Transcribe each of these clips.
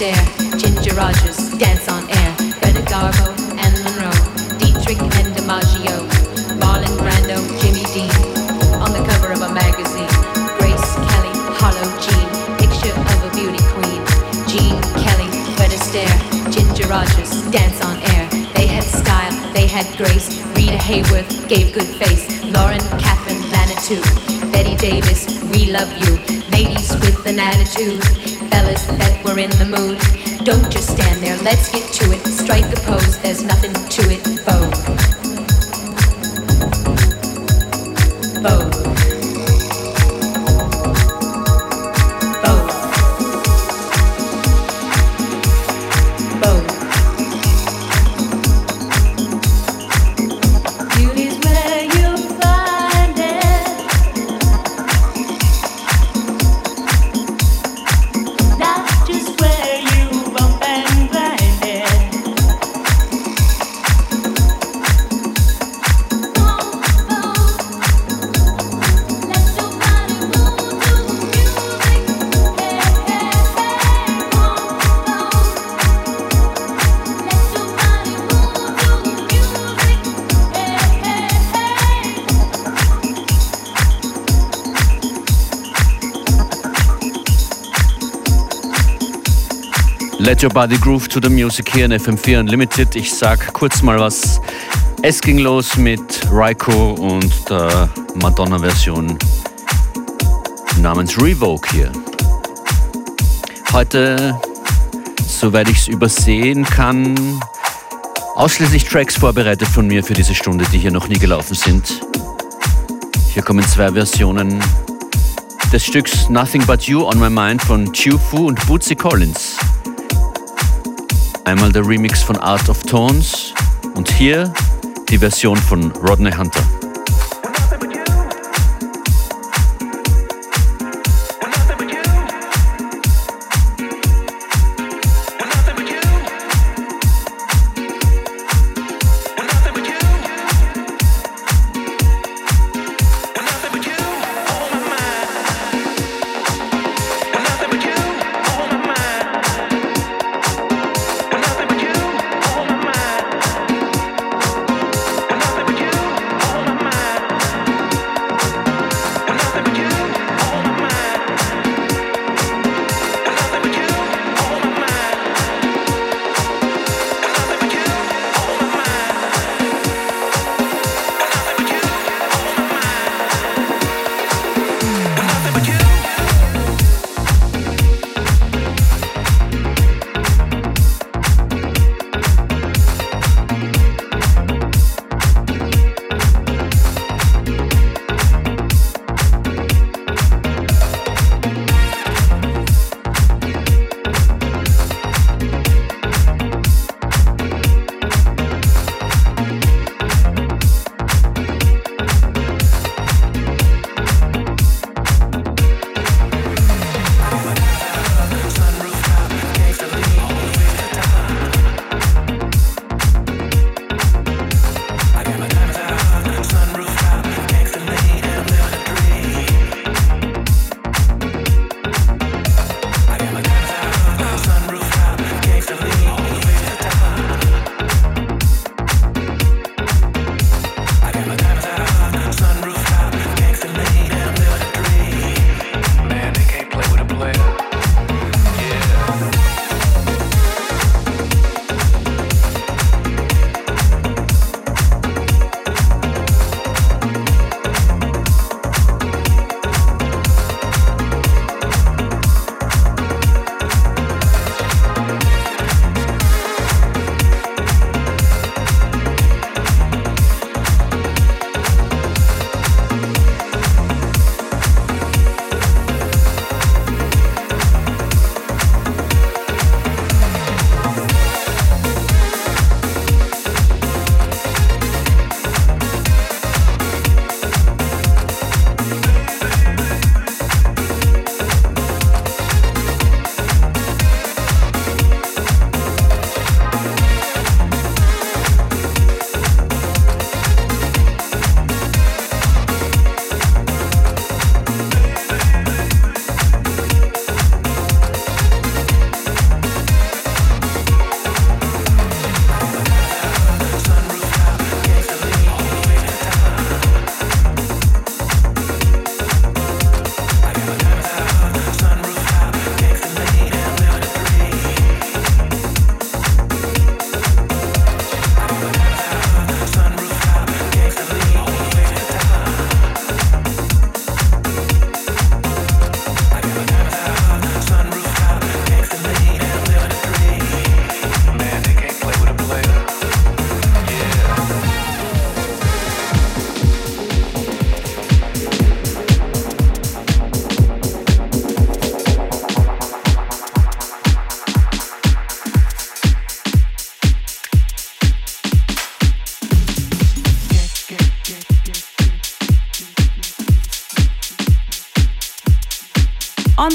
Astaire, Ginger Rogers, Dance on Air, Greta Garbo and Monroe, Dietrich and DiMaggio, Marlon Brando, Jimmy Dean, on the cover of a magazine, Grace Kelly, Harlow, Jean, picture of a beauty queen, Jean Kelly, Fred Astaire, Ginger Rogers, Dance on Air, they had style, they had grace, Rita Hayworth gave good face, Lauren Catherine Manitou, Betty Davis, we love you, ladies with an attitude fellas that were in the mood. Don't just stand there, let's get to it. Strike a pose, there's nothing to it, folk. Let Your Body Groove to the Music hier in FM4 Unlimited. Ich sag kurz mal was. Es ging los mit Raiko und der Madonna-Version namens Revoke hier. Heute, soweit ich es übersehen kann, ausschließlich Tracks vorbereitet von mir für diese Stunde, die hier noch nie gelaufen sind. Hier kommen zwei Versionen des Stücks Nothing But You on My Mind von Chufu und Bootsy Collins. Einmal der Remix von Art of Tones und hier die Version von Rodney Hunter.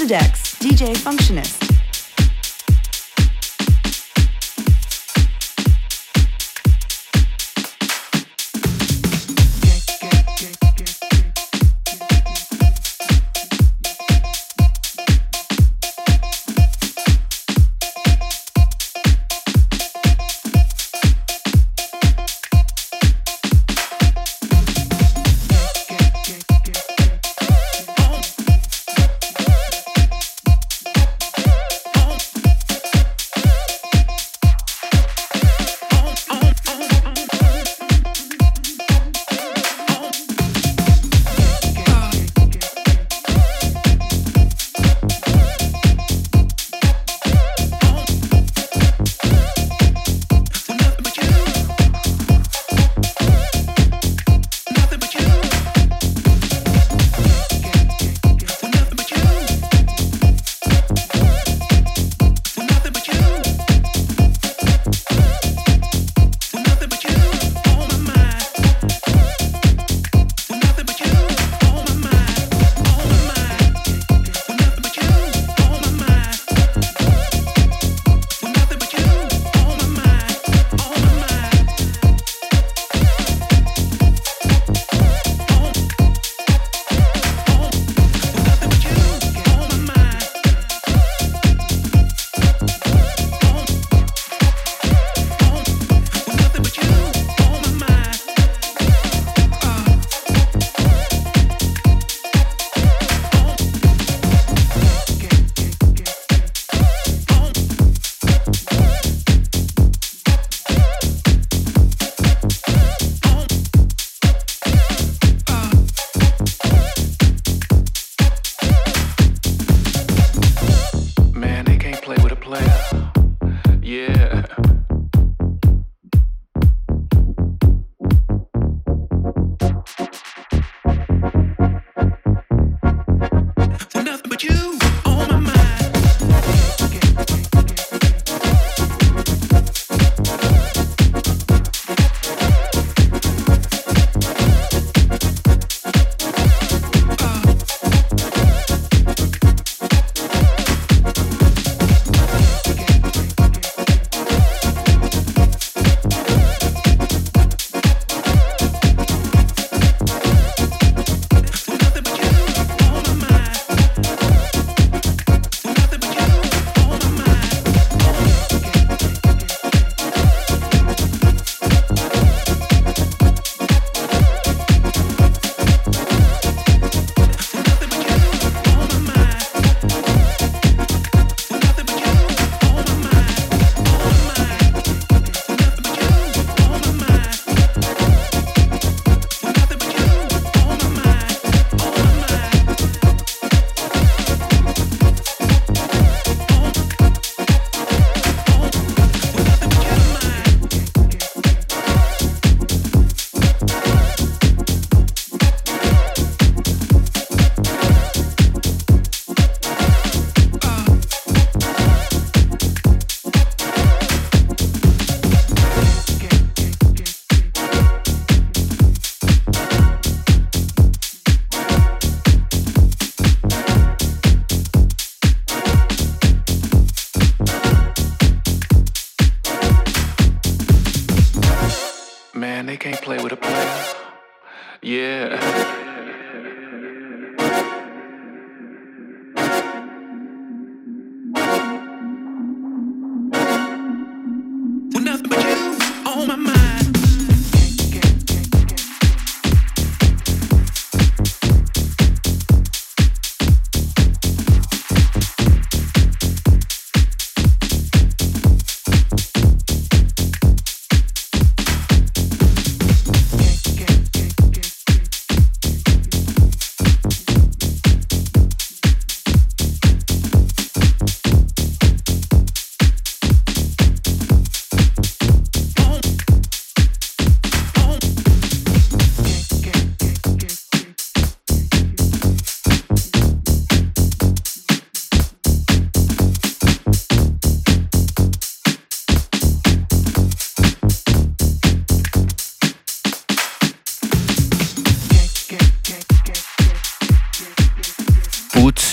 On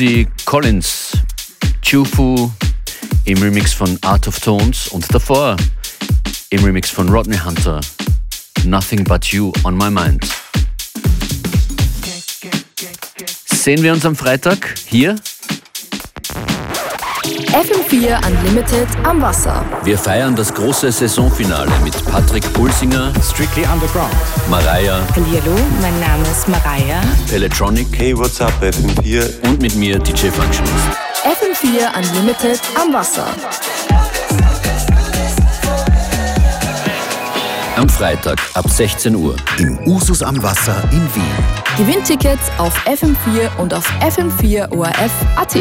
Bootsy Collins, Chufu im Remix von Art of Tones und davor im Remix von Rodney Hunter, Nothing But You on My Mind. Sehen wir uns am Freitag hier FM4 Unlimited am Wasser. Wir feiern das große Saisonfinale mit Patrick Pulsinger, Strictly Underground, Mariah, Hallo, mein Name ist Mariah. Peletronic Hey, what's up, FM4? und mit mir DJ Functionist. FM4 Unlimited am Wasser. Am Freitag ab 16 Uhr. im Usus am Wasser in Wien. Gewinntickets auf FM4 und auf FM4 ORF.at.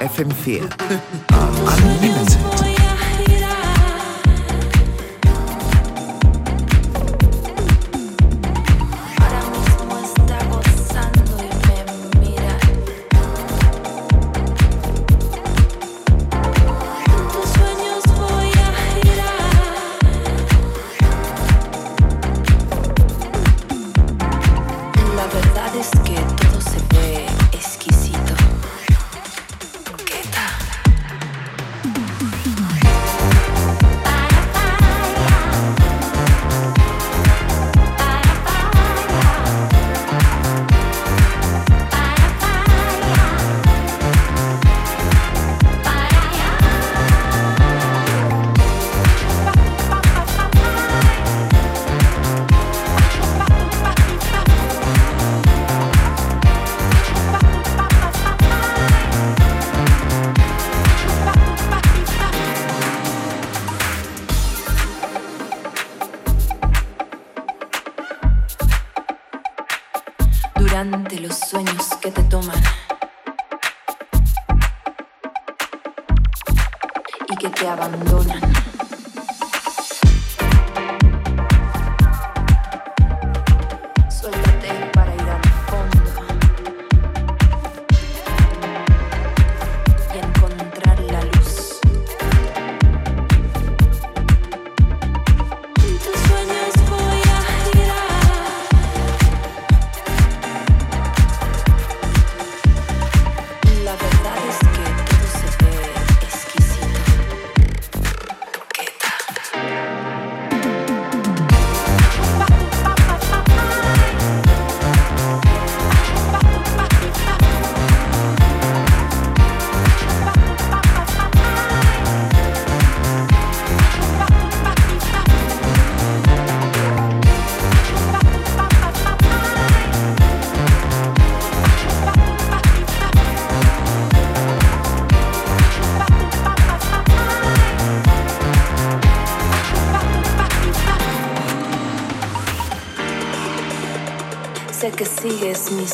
FM4. Alle ah, Himmel sind.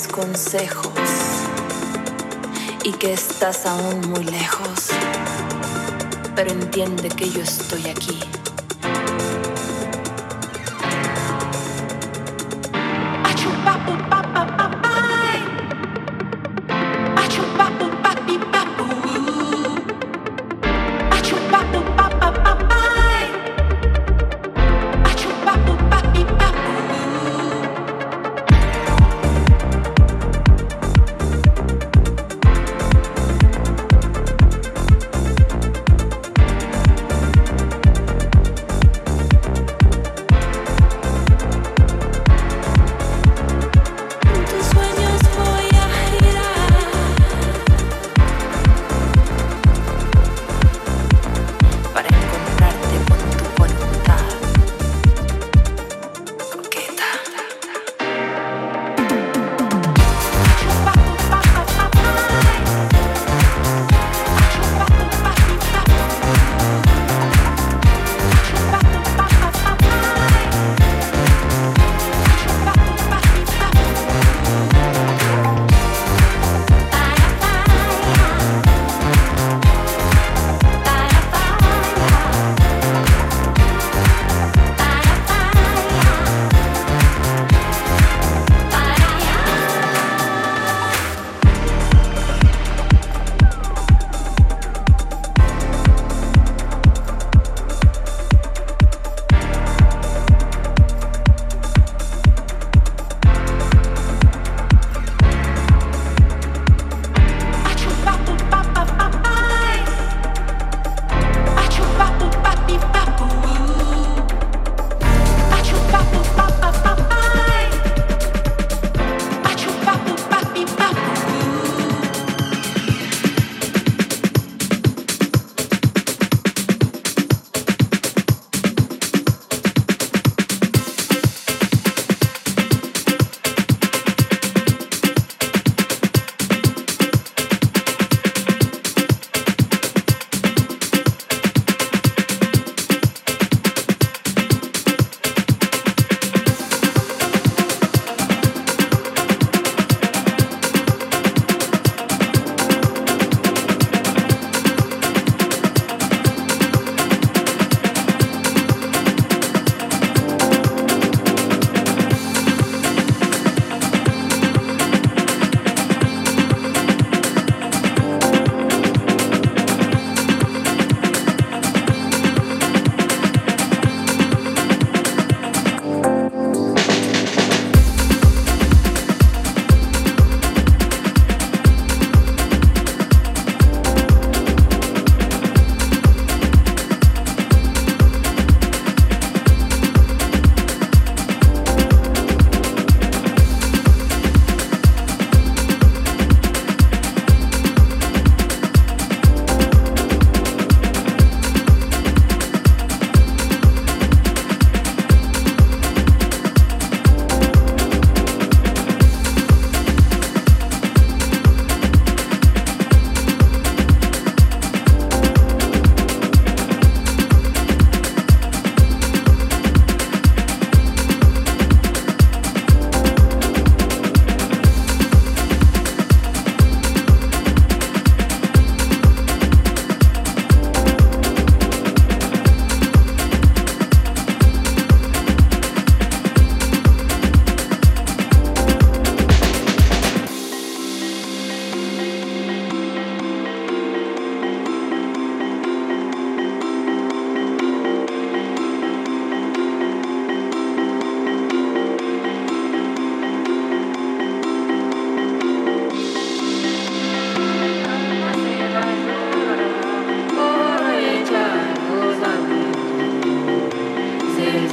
Consejos y que estás aún muy lejos, pero entiende que yo estoy aquí.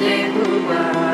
Jehovah.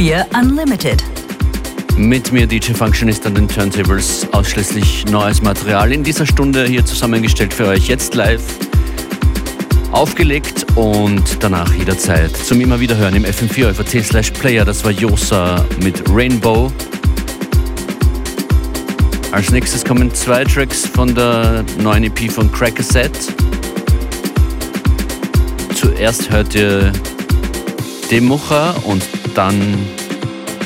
FM4 Unlimited. Mit mir DJ Functionist an den Turntables, ausschließlich neues Material in dieser Stunde hier zusammengestellt für euch, jetzt live aufgelegt und danach jederzeit zum immer wieder hören im FM4 FAT slash Player. Das war Josa mit Rainbow. Als nächstes kommen zwei Tracks von der neuen EP von Cracker Set. Zuerst hört ihr Demucha und dann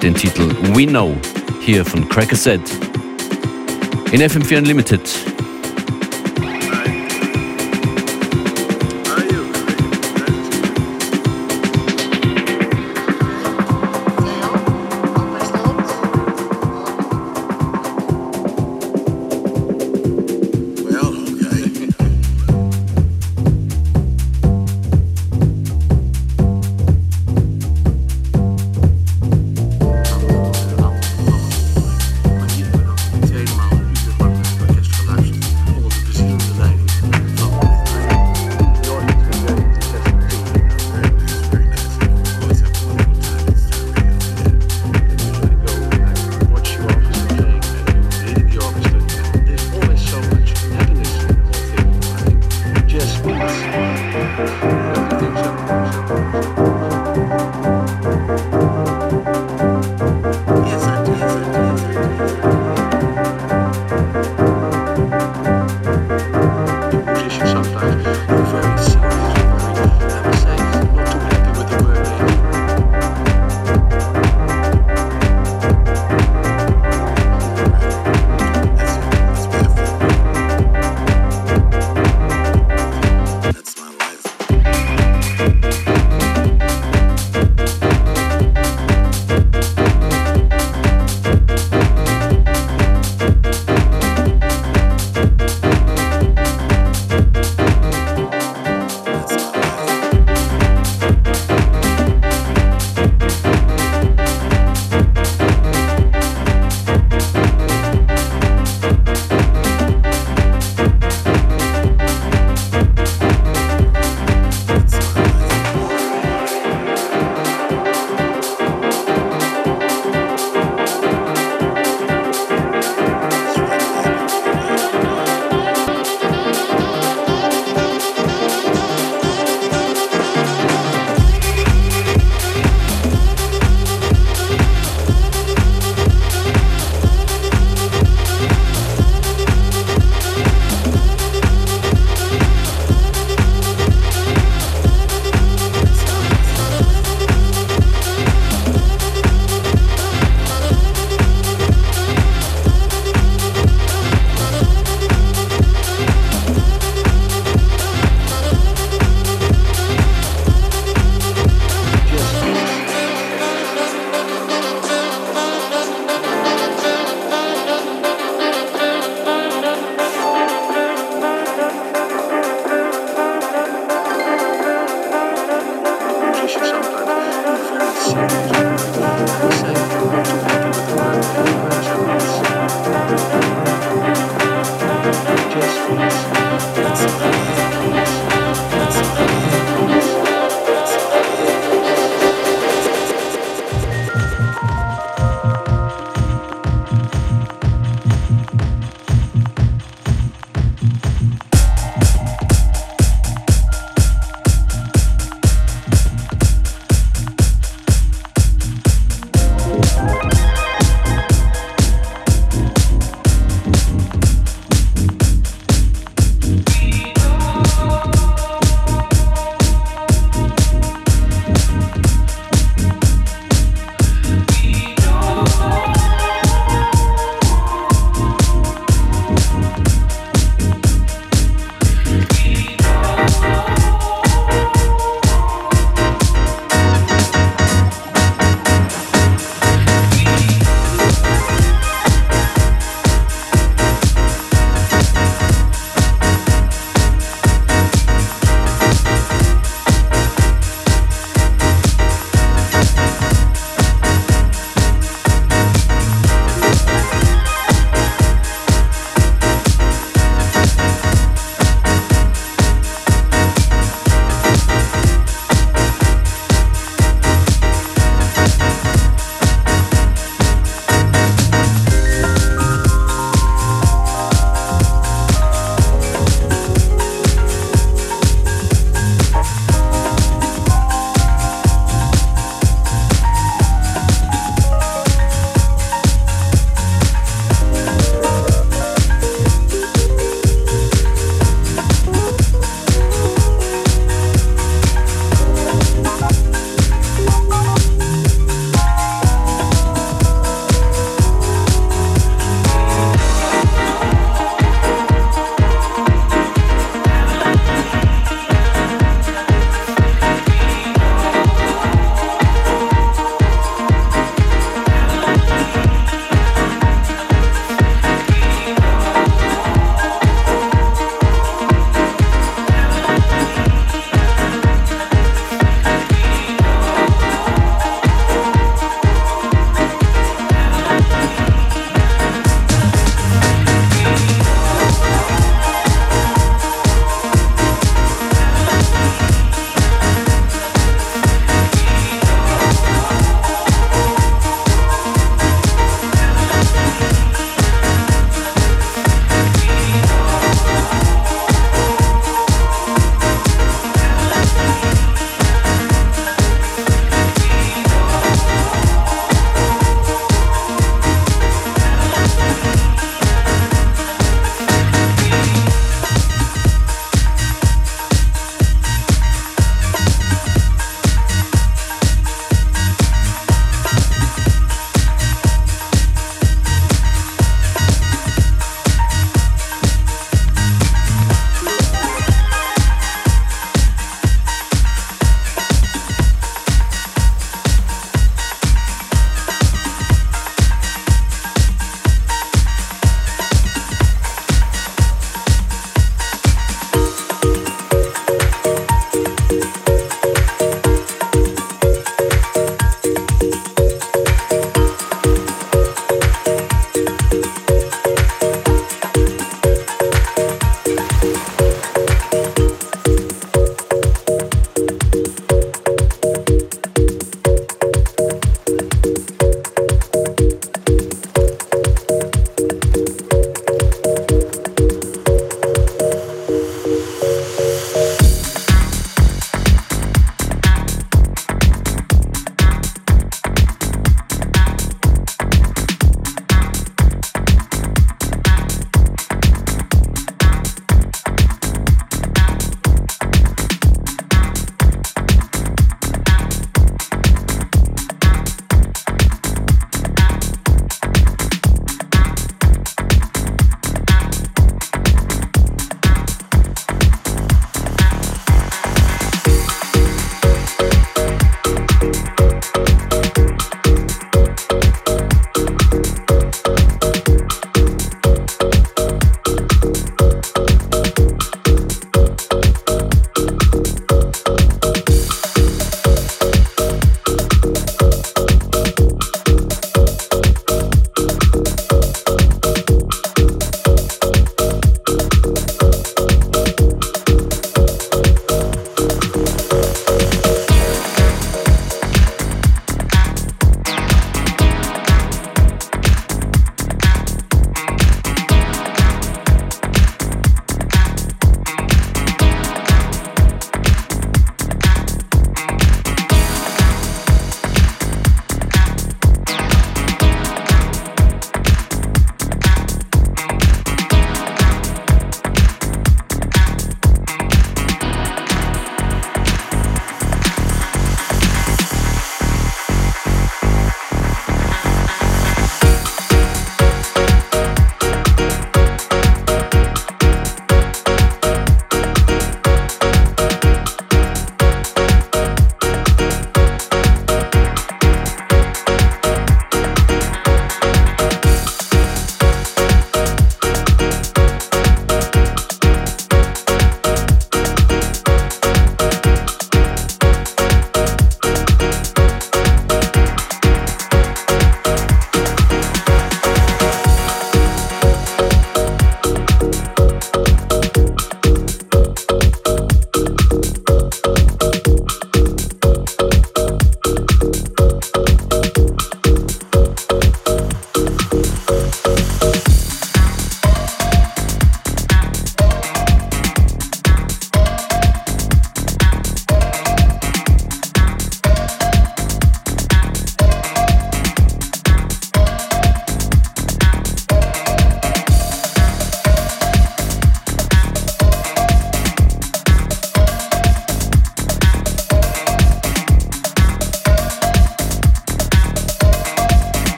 den Titel We Know hier von Cracker Set in FM4 Unlimited.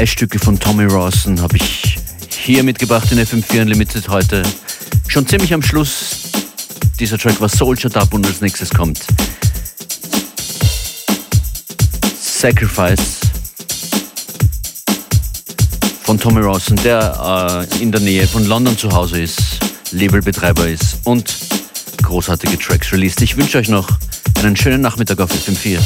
Zwei Stücke von Tommy Rawson habe ich hier mitgebracht in FM4 Unlimited heute. Schon ziemlich am Schluss. Dieser Track war Soldier Dub und als nächstes kommt Sacrifice von Tommy Rawson, der äh, in der Nähe von London zu Hause ist, Labelbetreiber ist und großartige Tracks released. Ich wünsche euch noch einen schönen Nachmittag auf FM4.